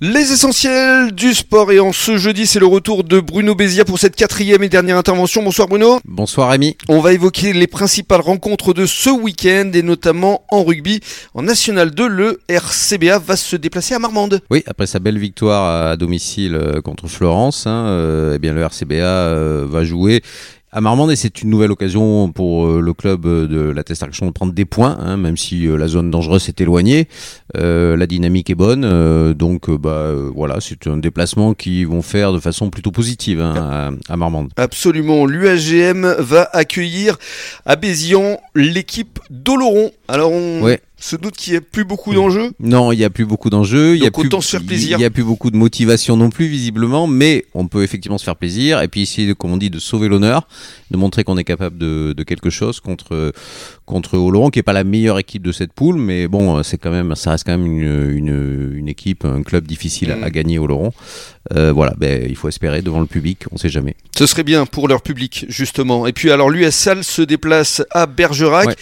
Les essentiels du sport et en ce jeudi c'est le retour de Bruno Bézia pour cette quatrième et dernière intervention. Bonsoir Bruno. Bonsoir Rémi. On va évoquer les principales rencontres de ce week-end et notamment en rugby. En National 2, le RCBA va se déplacer à Marmande. Oui, après sa belle victoire à domicile euh, contre Florence, hein, euh, eh bien le RCBA euh, va jouer à Marmande, et c'est une nouvelle occasion pour euh, le club de la Test Action de prendre des points, hein, même si euh, la zone dangereuse est éloignée. Euh, la dynamique est bonne, donc bah voilà, c'est un déplacement qu'ils vont faire de façon plutôt positive hein, à, Marmande. Absolument. L'UAGM va accueillir à Bézian l'équipe d'Oloron. Alors on, ouais se doute qu'il n'y a plus beaucoup d'enjeux Non, il n'y a plus beaucoup d'enjeux. Il y a plus, se faire plaisir. Il n'y a plus beaucoup de motivation non plus, visiblement, mais on peut effectivement se faire plaisir et puis essayer, comme on dit, de sauver l'honneur, de montrer qu'on est capable de, quelque chose contre, contre Oloron, qui n'est pas la meilleure équipe de cette poule, mais bon, c'est quand même, ça reste quand même une, une, équipe, un club difficile à, mm. gagner Oloron. Euh, voilà, ben, il faut espérer devant le public, on ne sait jamais. Ce serait bien pour leur public, justement. Et puis alors, l'US Salle se déplace à Bergerac.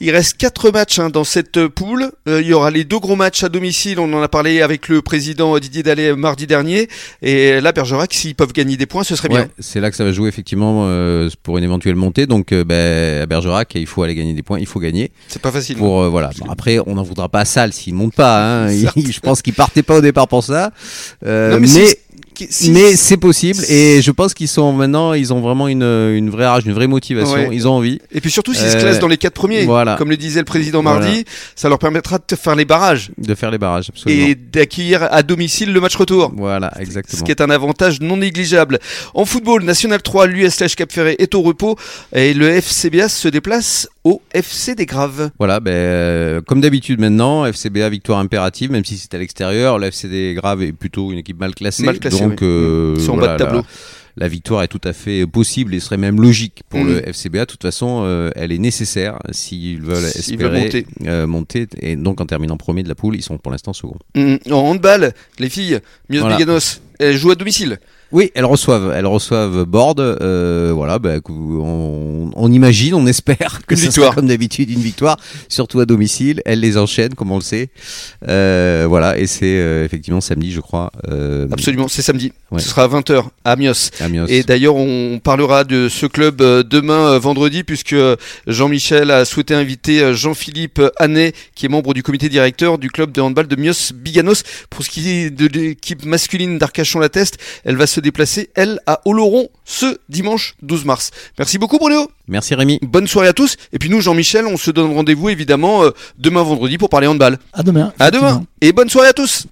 Il reste quatre matchs hein, dans cette poule. Euh, il y aura les deux gros matchs à domicile. On en a parlé avec le président Didier Dallet mardi dernier. Et là, Bergerac, s'ils peuvent gagner des points, ce serait bien. C'est là que ça va jouer effectivement euh, pour une éventuelle montée. Donc euh, ben, à Bergerac, il faut aller gagner des points. Il faut gagner. C'est pas facile. Pour hein. voilà. après, on n'en voudra pas à Salle s'ils montent pas. Hein. je pense qu'ils partaient pas au départ pour ça. mais mais c'est possible et je pense qu'ils sont maintenant, ils ont vraiment une, une vraie rage, une vraie motivation, ils ont envie. Et puis surtout s'ils se classent dans les quatre premiers, voilà. comme le disait le président mardi, ça leur permettra de faire les barrages. De faire les barrages, absolument. Et d'accueillir à domicile le match retour. Voilà, exactement. Ce qui est un avantage non négligeable. En football, National 3, l'US Cap Ferré est au repos et le FCBA se déplace au FC des Graves. Voilà, ben, euh, comme d'habitude maintenant, FCBA victoire impérative, même si c'est à l'extérieur. Le FC des Graves est plutôt une équipe mal classée. Mal classée donc, euh, bas de tableau. La, victoire est tout à fait possible et serait même logique pour le mm. FCBA. De toute façon, euh, elle est nécessaire s'ils veulent espérer monter. Et donc, en terminant premier de la poule, ils sont pour l'instant second. Mm. En handball, les filles, Mios voilà. Biganos, elles jouent à domicile. Oui, elles reçoivent, elles reçoivent Board. Euh, voilà, bah, on, on, imagine, on espère que ce sera comme d'habitude une victoire, surtout à domicile. Elles les enchaînent, comme on le sait. Euh, voilà, et c'est euh, effectivement samedi, je crois. Absolument, c'est samedi. Ce sera à 20h à Amios. Et d'ailleurs, on parlera de ce club demain, vendredi, puisque Jean-Michel a souhaité inviter Jean-Philippe Hannet, qui est membre du comité directeur du club de handball de Mios Biganos, pour ce qui est de l'équipe masculine d'Arcachon-la-Teste. Elle va se déplacer, elle, à Oloron ce dimanche 12 mars. Merci beaucoup Bruno. Merci Rémi. Bonne soirée à tous. Et puis nous, Jean-Michel, on se donne rendez-vous évidemment euh, demain vendredi pour parler handball. À demain. À demain. Et bonne soirée à tous.